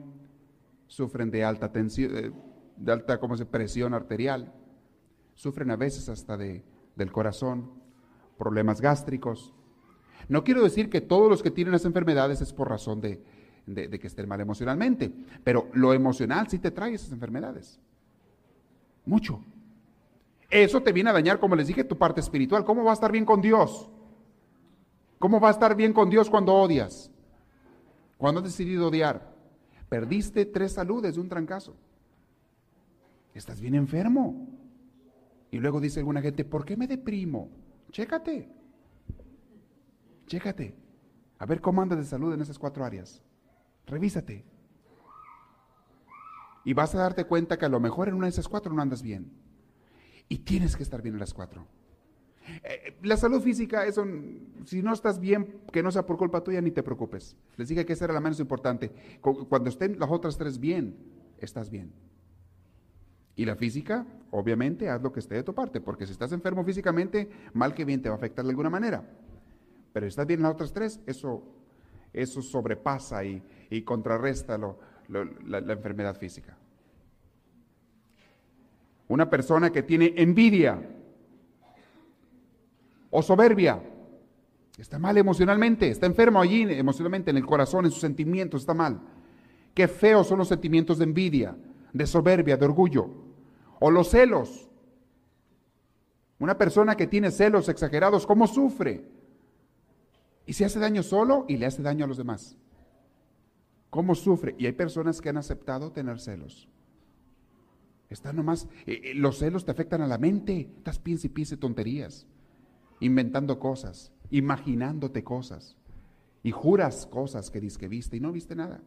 sufren de alta tensión, eh, de alta como se presión arterial, sufren a veces hasta de, del corazón, problemas gástricos. No quiero decir que todos los que tienen las enfermedades es por razón de, de que estén mal emocionalmente, pero lo emocional sí te trae esas enfermedades. Mucho. Eso te viene a dañar, como les dije, tu parte espiritual. ¿Cómo va a estar bien con Dios? ¿Cómo va a estar bien con Dios cuando odias? Cuando has decidido odiar. Perdiste tres saludes de un trancazo. Estás bien enfermo. Y luego dice alguna gente, ¿por qué me deprimo? Chécate. Chécate. A ver cómo andas de salud en esas cuatro áreas. Revísate. Y vas a darte cuenta que a lo mejor en una de esas cuatro no andas bien. Y tienes que estar bien a las cuatro. Eh, la salud física, eso, si no estás bien, que no sea por culpa tuya, ni te preocupes. Les dije que esa era la menos importante. Cuando estén las otras tres bien, estás bien. Y la física, obviamente, haz lo que esté de tu parte, porque si estás enfermo físicamente, mal que bien te va a afectar de alguna manera. Pero si estás bien en las otras tres, eso, eso sobrepasa y, contrarresta la enfermedad física. Una persona que tiene envidia o soberbia. Está mal emocionalmente, está enfermo allí emocionalmente, en el corazón, en sus sentimientos, está mal. Qué feos son los sentimientos de envidia, de soberbia, de orgullo. O los celos. Una persona que tiene celos exagerados, ¿cómo sufre? Y se hace daño solo y le hace daño a los demás. ¿Cómo sufre? Y hay personas que han aceptado tener celos. Está nomás, eh, eh, los celos te afectan a la mente. Estás piensa y piensa tonterías, inventando cosas, imaginándote cosas. Y juras cosas que dices que viste y no viste nada.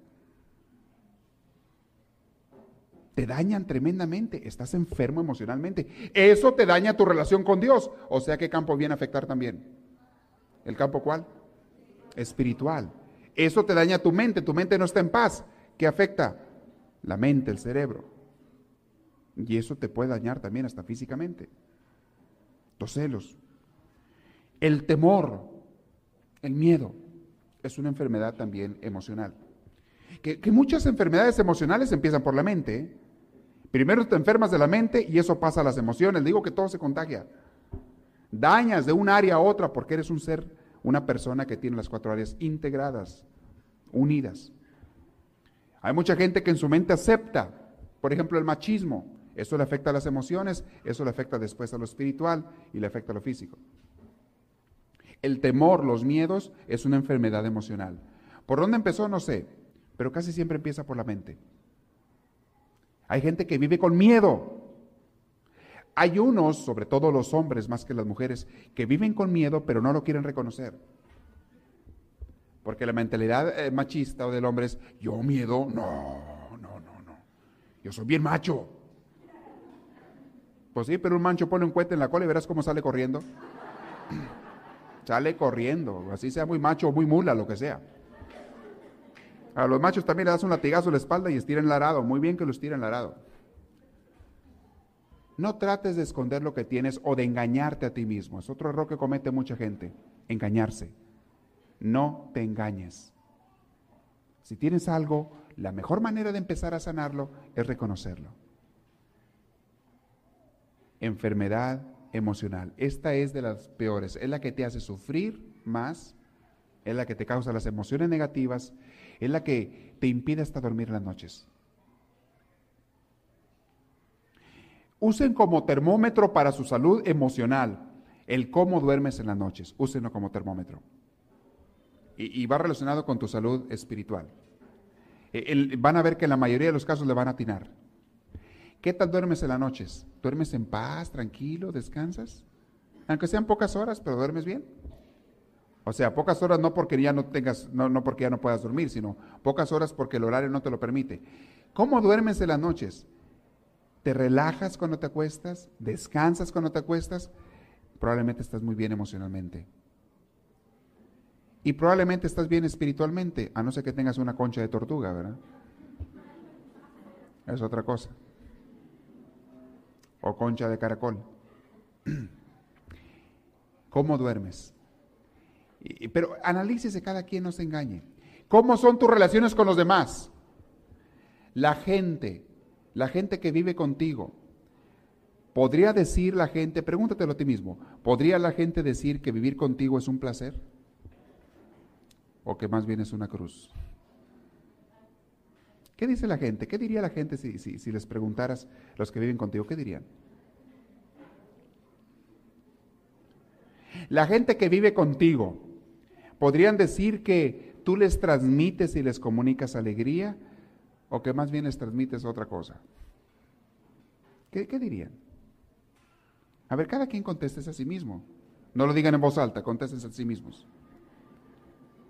Te dañan tremendamente. Estás enfermo emocionalmente. Eso te daña tu relación con Dios. O sea, ¿qué campo viene a afectar también? ¿El campo cuál? Espiritual. Eso te daña tu mente. Tu mente no está en paz. ¿Qué afecta? La mente, el cerebro. Y eso te puede dañar también hasta físicamente. Los celos. El temor, el miedo, es una enfermedad también emocional. Que, muchas enfermedades emocionales empiezan por la mente. ¿eh? Primero te enfermas de la mente y eso pasa a las emociones. Digo que todo se contagia. Dañas de un área a otra porque eres un ser, una persona que tiene las cuatro áreas integradas, unidas. Hay mucha gente que en su mente acepta, por ejemplo, el machismo. Eso le afecta a las emociones, eso le afecta después a lo espiritual y le afecta a lo físico. El temor, los miedos, es una enfermedad emocional. ¿Por dónde empezó? No sé, pero casi siempre empieza por la mente. Hay gente que vive con miedo. Hay unos, sobre todo los hombres más que las mujeres, que viven con miedo pero no lo quieren reconocer. Porque la mentalidad eh, machista o del hombre es, yo miedo, no, no, no, no. Yo soy bien macho. Pues sí, pero un mancho pone un cohete en la cola y verás cómo sale corriendo. sale corriendo, así sea muy macho o muy mula, lo que sea. A los machos también le das un latigazo en la espalda y estiran el arado. Muy bien que lo estiren el arado. No trates de esconder lo que tienes o de engañarte a ti mismo. Es otro error que comete mucha gente, engañarse. No te engañes. Si tienes algo, la mejor manera de empezar a sanarlo es reconocerlo. Enfermedad emocional. Esta es de las peores. Es la que te hace sufrir más, es la que te causa las emociones negativas, es la que te impide hasta dormir las noches. Usen como termómetro para su salud emocional el cómo duermes en las noches. Úsenlo como termómetro. Y, va relacionado con tu salud espiritual. E, van a ver que en la mayoría de los casos le van a atinar. ¿Qué tal duermes en las noches? ¿Duermes en paz, tranquilo, descansas? Aunque sean pocas horas, pero duermes bien. O sea, pocas horas no porque ya no tengas, no, no porque ya no puedas dormir, sino pocas horas porque el horario no te lo permite. ¿Cómo duermes en las noches? ¿Te relajas cuando te acuestas? ¿Descansas cuando te acuestas? Probablemente estás muy bien emocionalmente. Y probablemente estás bien espiritualmente, a no ser que tengas una concha de tortuga, ¿verdad? Es otra cosa. O concha de caracol. ¿Cómo duermes? Pero analícese cada quien no se engañe. ¿Cómo son tus relaciones con los demás? La gente, la gente que vive contigo, ¿podría decir la gente, pregúntatelo a ti mismo, ¿podría la gente decir que vivir contigo es un placer? ¿O que más bien es una cruz? ¿Qué dice la gente? ¿Qué diría la gente si, si les preguntaras los que viven contigo? ¿Qué dirían? La gente que vive contigo, ¿Podrían decir que tú les transmites y les comunicas alegría o que más bien les transmites otra cosa? ¿Qué, dirían? A ver, cada quien conteste a sí mismo. No lo digan en voz alta, contesten a sí mismos.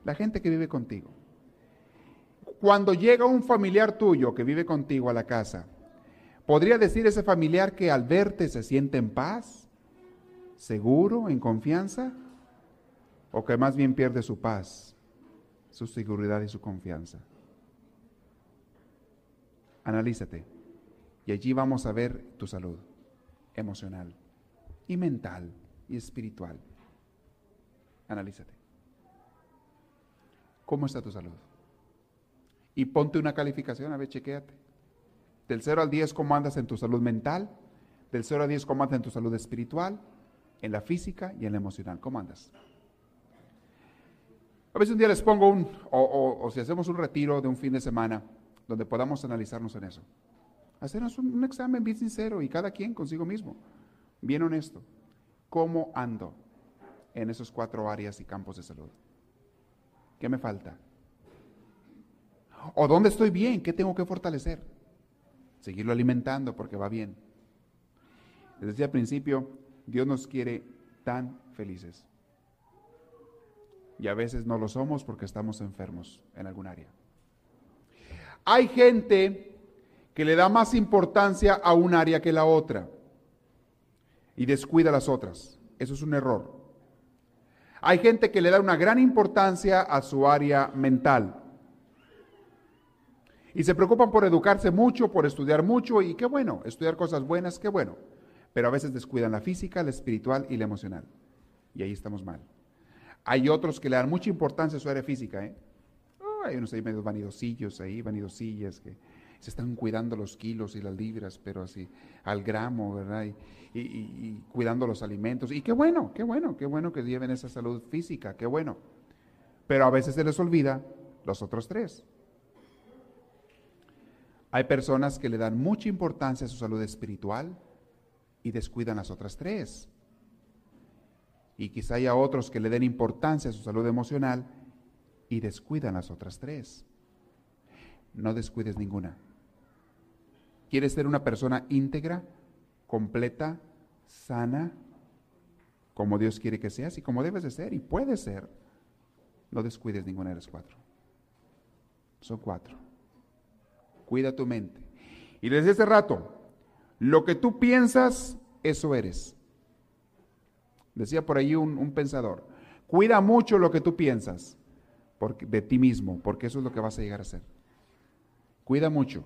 La gente que vive contigo. Cuando llega un familiar tuyo que vive contigo a la casa, ¿podría decir ese familiar que al verte se siente en paz, seguro, en confianza? o que más bien pierde su paz, su seguridad y su confianza. Analízate y allí vamos a ver tu salud emocional y mental y espiritual. Analízate. ¿Cómo está tu salud? Y ponte una calificación, a ver, chequéate. Del 0 al 10, ¿cómo andas en tu salud mental? Del 0 al 10, ¿cómo andas en tu salud espiritual? En la física y en la emocional. ¿Cómo andas? A veces un día les pongo un, o, si hacemos un retiro de un fin de semana, donde podamos analizarnos en eso. Hacernos un, un examen bien sincero y cada quien consigo mismo, bien honesto. ¿Cómo ando en esos cuatro áreas y campos de salud? ¿Qué me falta? ¿O dónde estoy bien? ¿Qué tengo que fortalecer? Seguirlo alimentando porque va bien. Les decía al principio, Dios nos quiere tan felices y a veces no lo somos porque estamos enfermos en algún área. Hay gente que le da más importancia a un área que la otra y descuida las otras. Eso es un error. Hay gente que le da una gran importancia a su área mental Y se preocupan por educarse mucho, por estudiar mucho, y qué bueno, estudiar cosas buenas, qué bueno. Pero a veces descuidan la física, la espiritual y la emocional. Y ahí estamos mal. Hay otros que le dan mucha importancia a su área física, ¿eh? hay unos ahí medio vanidosillos ahí, vanidosillas que se están cuidando los kilos y las libras, pero así al gramo, ¿verdad? Y, cuidando los alimentos. Y qué bueno, qué bueno, qué bueno que lleven esa salud física, qué bueno. Pero a veces se les olvida los otros tres. Hay personas que le dan mucha importancia a su salud espiritual y descuidan las otras tres. Y quizá haya otros que le den importancia a su salud emocional y descuidan las otras tres. No descuides ninguna. ¿Quieres ser una persona íntegra, completa, sana, como Dios quiere que seas y como debes de ser y puedes ser? No descuides ninguna de las cuatro. Son cuatro. Cuida tu mente. Y desde ese rato, lo que tú piensas, eso eres. Decía por ahí un, un pensador, cuida mucho lo que tú piensas porque, de ti mismo, porque eso es lo que vas a llegar a ser. Cuida mucho.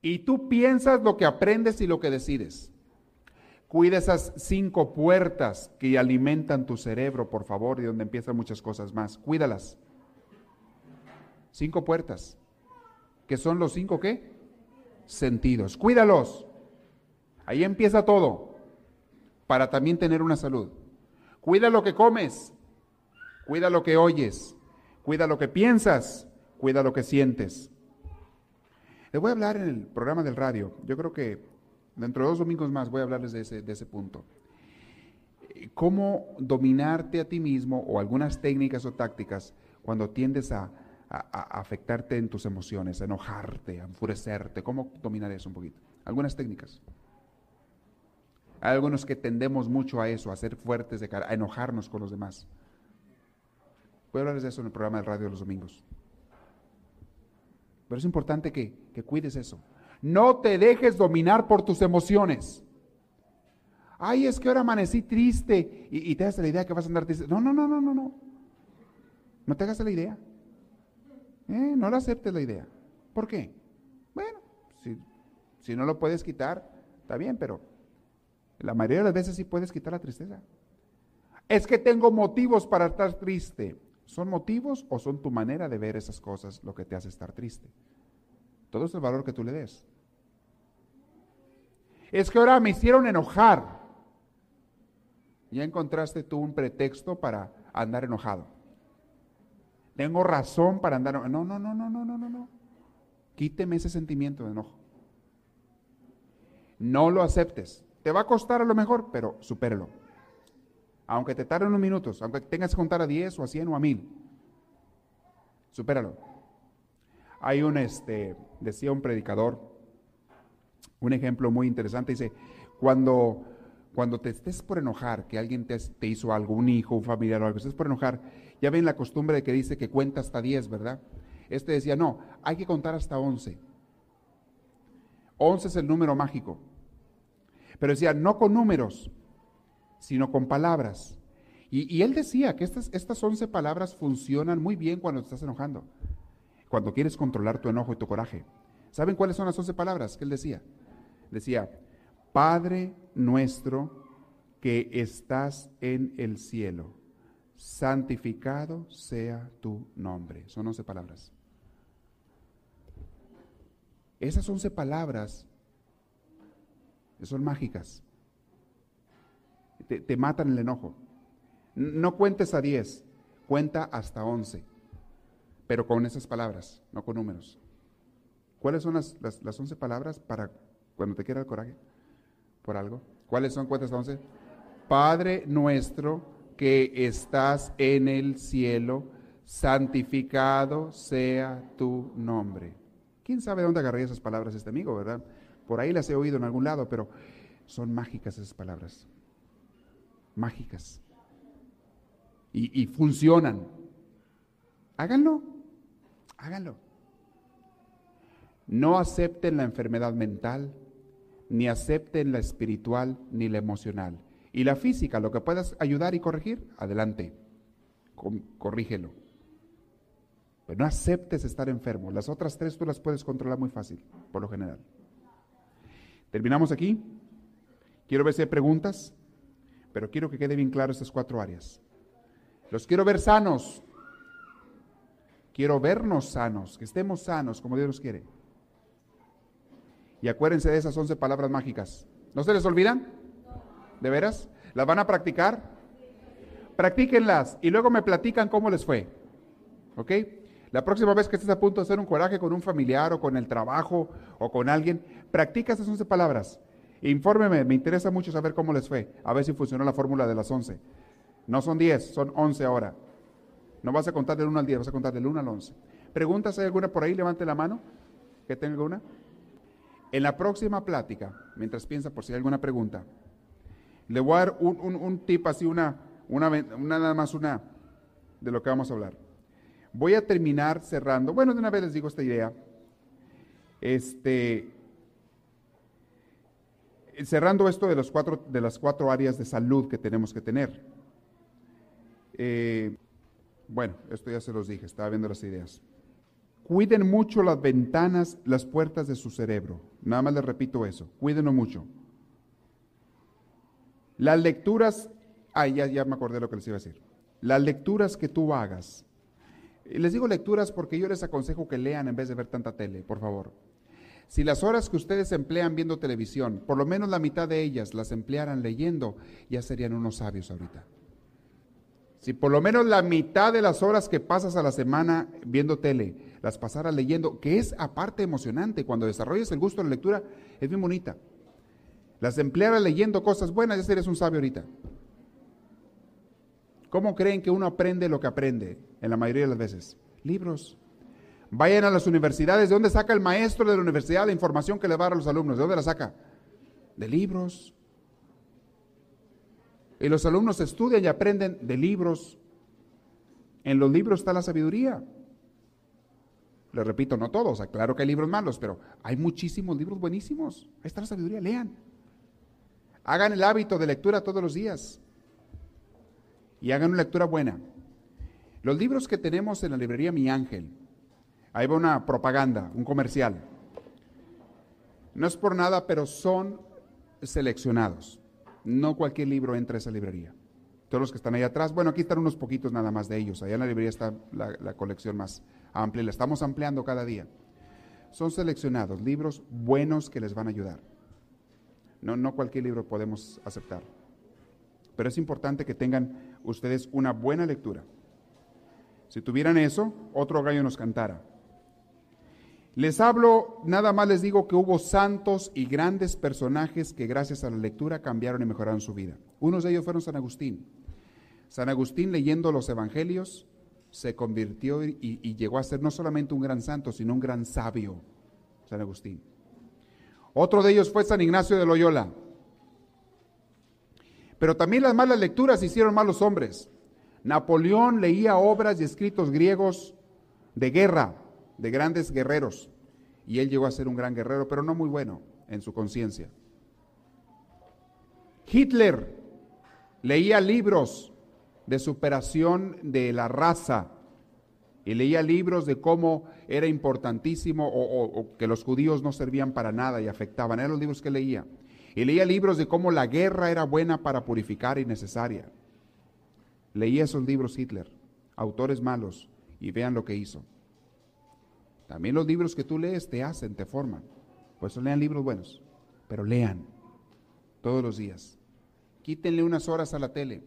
Y tú piensas lo que aprendes y lo que decides. Cuida esas cinco puertas que alimentan tu cerebro, por favor, y donde empiezan muchas cosas más. Cuídalas. Cinco puertas. ¿Qué son los cinco qué? Sentidos. Cuídalos. Ahí empieza todo. Para también tener una salud. Cuida lo que comes. Cuida lo que oyes. Cuida lo que piensas. Cuida lo que sientes. Les voy a hablar en el programa del radio. Yo creo que dentro de dos domingos más voy a hablarles de ese, de ese punto. Cómo dominarte a ti mismo o algunas técnicas o tácticas cuando tiendes a, afectarte en tus emociones, a enojarte, a enfurecerte. ¿Cómo dominar eso un poquito? Algunas técnicas. Hay algunos que tendemos mucho a eso, a ser fuertes, de cara, a enojarnos con los demás. Voy a hablarles de eso en el programa del radio de los domingos. Pero es importante que, cuides eso. No te dejes dominar por tus emociones. Ay, es que ahora amanecí triste y, te das la idea que vas a andar triste. No, no, no, no, no, no. No te hagas la idea. Eh, no la aceptes la idea. ¿Por qué? Bueno, si, si no lo puedes quitar, está bien, pero la mayoría de las veces sí puedes quitar la tristeza. Es que tengo motivos para estar triste. ¿Son motivos o son tu manera de ver esas cosas lo que te hace estar triste? Todo es el valor que tú le des. Es que ahora me hicieron enojar. Ya encontraste tú un pretexto para andar enojado. Tengo razón para andar. No, no, no, no, no, no, no, no. Quíteme ese sentimiento de enojo. No lo aceptes. Te va a costar a lo mejor, pero supérelo aunque te tarde unos minutos, aunque tengas que contar a 10 o a 100 o a 1000, supéralo. Hay un, este, decía un predicador, un ejemplo muy interesante, dice, cuando, cuando te estés por enojar, que alguien te, te hizo algo, un hijo, un familiar o algo, estés por enojar, ya ven la costumbre de que dice que cuenta hasta 10, ¿verdad? Este decía, no, hay que contar hasta 11. 11 es el número mágico. Pero decía, no con números, sino con palabras. Y, él decía que estas, estas 11 palabras funcionan muy bien cuando te estás enojando, cuando quieres controlar tu enojo y tu coraje. ¿Saben cuáles son las 11 palabras que él decía? Decía, Padre nuestro que estás en el cielo, santificado sea tu nombre. Son 11 palabras. Esas 11 palabras son mágicas te, matan el enojo. No cuentes a 10, cuenta hasta 11, pero con esas palabras, no con números. ¿Cuáles son las, las, 11 palabras para cuando te quiera el coraje por algo? ¿Cuáles son? Cuentas hasta 11. Padre nuestro que estás en el cielo, santificado sea tu nombre. ¿Quién sabe dónde agarré esas palabras este amigo, verdad? Por ahí las he oído en algún lado, pero son mágicas esas palabras mágicas. Y, funcionan. Háganlo, háganlo. No acepten la enfermedad mental, ni acepten la espiritual, ni la emocional. Y la física, lo que puedas ayudar y corregir, adelante, corrígelo. Pero no aceptes estar enfermo. Las otras tres tú las puedes controlar muy fácil, por lo general. Terminamos aquí. Quiero ver si hay preguntas, pero quiero que quede bien claro estas cuatro áreas. Los quiero ver sanos. Quiero vernos sanos, que estemos sanos como Dios nos quiere. Y acuérdense de esas once palabras mágicas. ¿No se les olvidan? ¿De veras? ¿Las van a practicar? Practíquenlas y luego me platican cómo les fue. ¿Ok? La próxima vez que estés a punto de hacer un coraje con un familiar o con el trabajo o con alguien, practica esas 11 palabras. Infórmeme, me interesa mucho saber cómo les fue, a ver si funcionó la fórmula de las 11. No son 10, son 11 ahora. No vas a contar del 1 al 10, vas a contar del 1 al 11. ¿Preguntas hay alguna por ahí? Levante la mano. ¿Que tenga alguna? En la próxima plática, mientras piensa por si hay alguna pregunta, le voy a dar un, tip así, una, una, nada más una de lo que vamos a hablar. Voy a terminar cerrando. Bueno, de una vez les digo esta idea. Este, cerrando esto de, los cuatro, de las cuatro áreas de salud que tenemos que tener. Eh, bueno, esto ya se los dije, estaba viendo las ideas. Cuiden mucho las ventanas, las puertas de su cerebro. Nada más les repito eso, cuídenlo mucho. Las lecturas, ay, ya, ya me acordé lo que les iba a decir. Las lecturas que tú hagas les digo lecturas porque yo les aconsejo que lean en vez de ver tanta tele, por favor. Si las horas que ustedes emplean viendo televisión, por lo menos la mitad de ellas las emplearan leyendo, ya serían unos sabios ahorita. Si por lo menos la mitad de las horas que pasas a la semana viendo tele, las pasaras leyendo, que es aparte emocionante, cuando desarrollas el gusto de la lectura, es bien bonita. Las emplearas leyendo cosas buenas, ya serías un sabio ahorita. ¿Cómo creen que uno aprende lo que aprende en la mayoría de las veces? Libros. Vayan a las universidades. ¿De dónde saca el maestro de la universidad la información que le va a dar a los alumnos? ¿De dónde la saca? De libros. Y los alumnos estudian y aprenden de libros. En los libros está la sabiduría. Les repito, no todos, claro que hay libros malos, pero hay muchísimos libros buenísimos. Ahí está la sabiduría, lean. Hagan el hábito de lectura todos los días y hagan una lectura buena. Los libros que tenemos en la librería Mi Ángel, ahí va una propaganda, un comercial. No es por nada, pero son seleccionados. No cualquier libro entra a esa librería. Todos los que están ahí atrás, bueno, aquí están unos poquitos nada más de ellos. Allá en la librería está la, la colección más amplia, la estamos ampliando cada día. Son seleccionados, libros buenos que les van a ayudar. No, no cualquier libro podemos aceptar pero es importante que tengan ustedes una buena lectura. Si tuvieran eso, otro gallo nos cantara. Les hablo, nada más les digo que hubo santos y grandes personajes que gracias a la lectura cambiaron y mejoraron su vida. Unos de ellos fueron San Agustín. San Agustín leyendo los evangelios se convirtió y, y llegó a ser no solamente un gran santo, sino un gran sabio. San Agustín. Otro de ellos fue San Ignacio de Loyola. Pero también las malas lecturas hicieron malos hombres. Napoleón leía obras y escritos griegos de guerra, de grandes guerreros. Y él llegó a ser un gran guerrero, pero no muy bueno en su conciencia. Hitler leía libros de superación de la raza y leía libros de cómo era importantísimo o, que los judíos no servían para nada y afectaban. Eran los libros que leía. Y leía libros de cómo la guerra era buena para purificar y necesaria. Leía esos libros Hitler, autores malos, y vean lo que hizo. También los libros que tú lees te hacen, te forman. Por eso lean libros buenos, pero lean todos los días. Quítenle unas horas a la tele.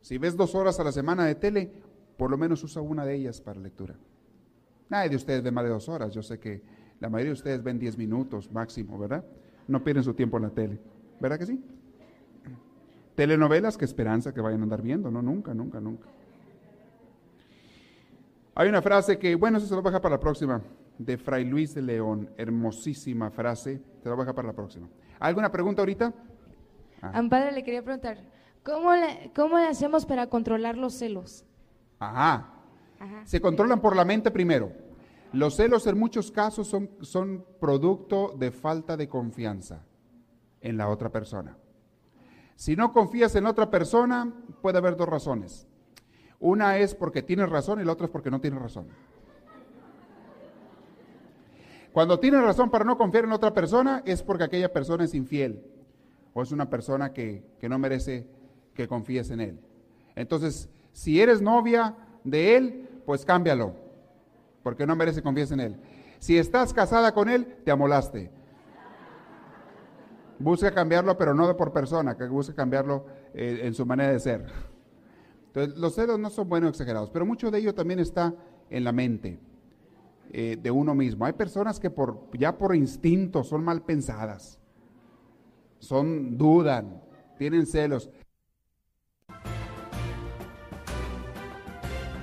Si ves dos horas a la semana de tele, por lo menos usa una de ellas para lectura. Nadie de ustedes ve más de dos horas. Yo sé que la mayoría de ustedes ven diez minutos máximo, ¿verdad? no pierden su tiempo en la tele. ¿Verdad que sí? Telenovelas, qué esperanza que vayan a andar viendo, no, nunca, nunca, nunca. Hay una frase que, bueno, eso se lo voy a dejar para la próxima, de Fray Luis de León, hermosísima frase, se lo voy a dejar para la próxima. ¿Alguna pregunta ahorita? Ah. Padre, le quería preguntar, ¿cómo ¿cómo le hacemos para controlar los celos? Ajá. Se controlan por la mente primero. Los celos en muchos casos son, son producto de falta de confianza en la otra persona. Si no confías en otra persona, puede haber dos razones. Una es porque tienes razón y la otra es porque no tienes razón. Cuando tienes razón para no confiar en otra persona es porque aquella persona es infiel o es una persona que, que no merece que confíes en él. Entonces, si eres novia de él, pues cámbialo, porque no merece confíes en él. Si estás casada con él, te amolaste. Busca cambiarlo, pero no por persona, que busca cambiarlo eh, en su manera de ser. Entonces, los celos no son buenos exagerados, pero mucho de ello también está en la mente eh, de uno mismo. Hay personas que por, ya por instinto son mal pensadas, son, dudan, tienen celos.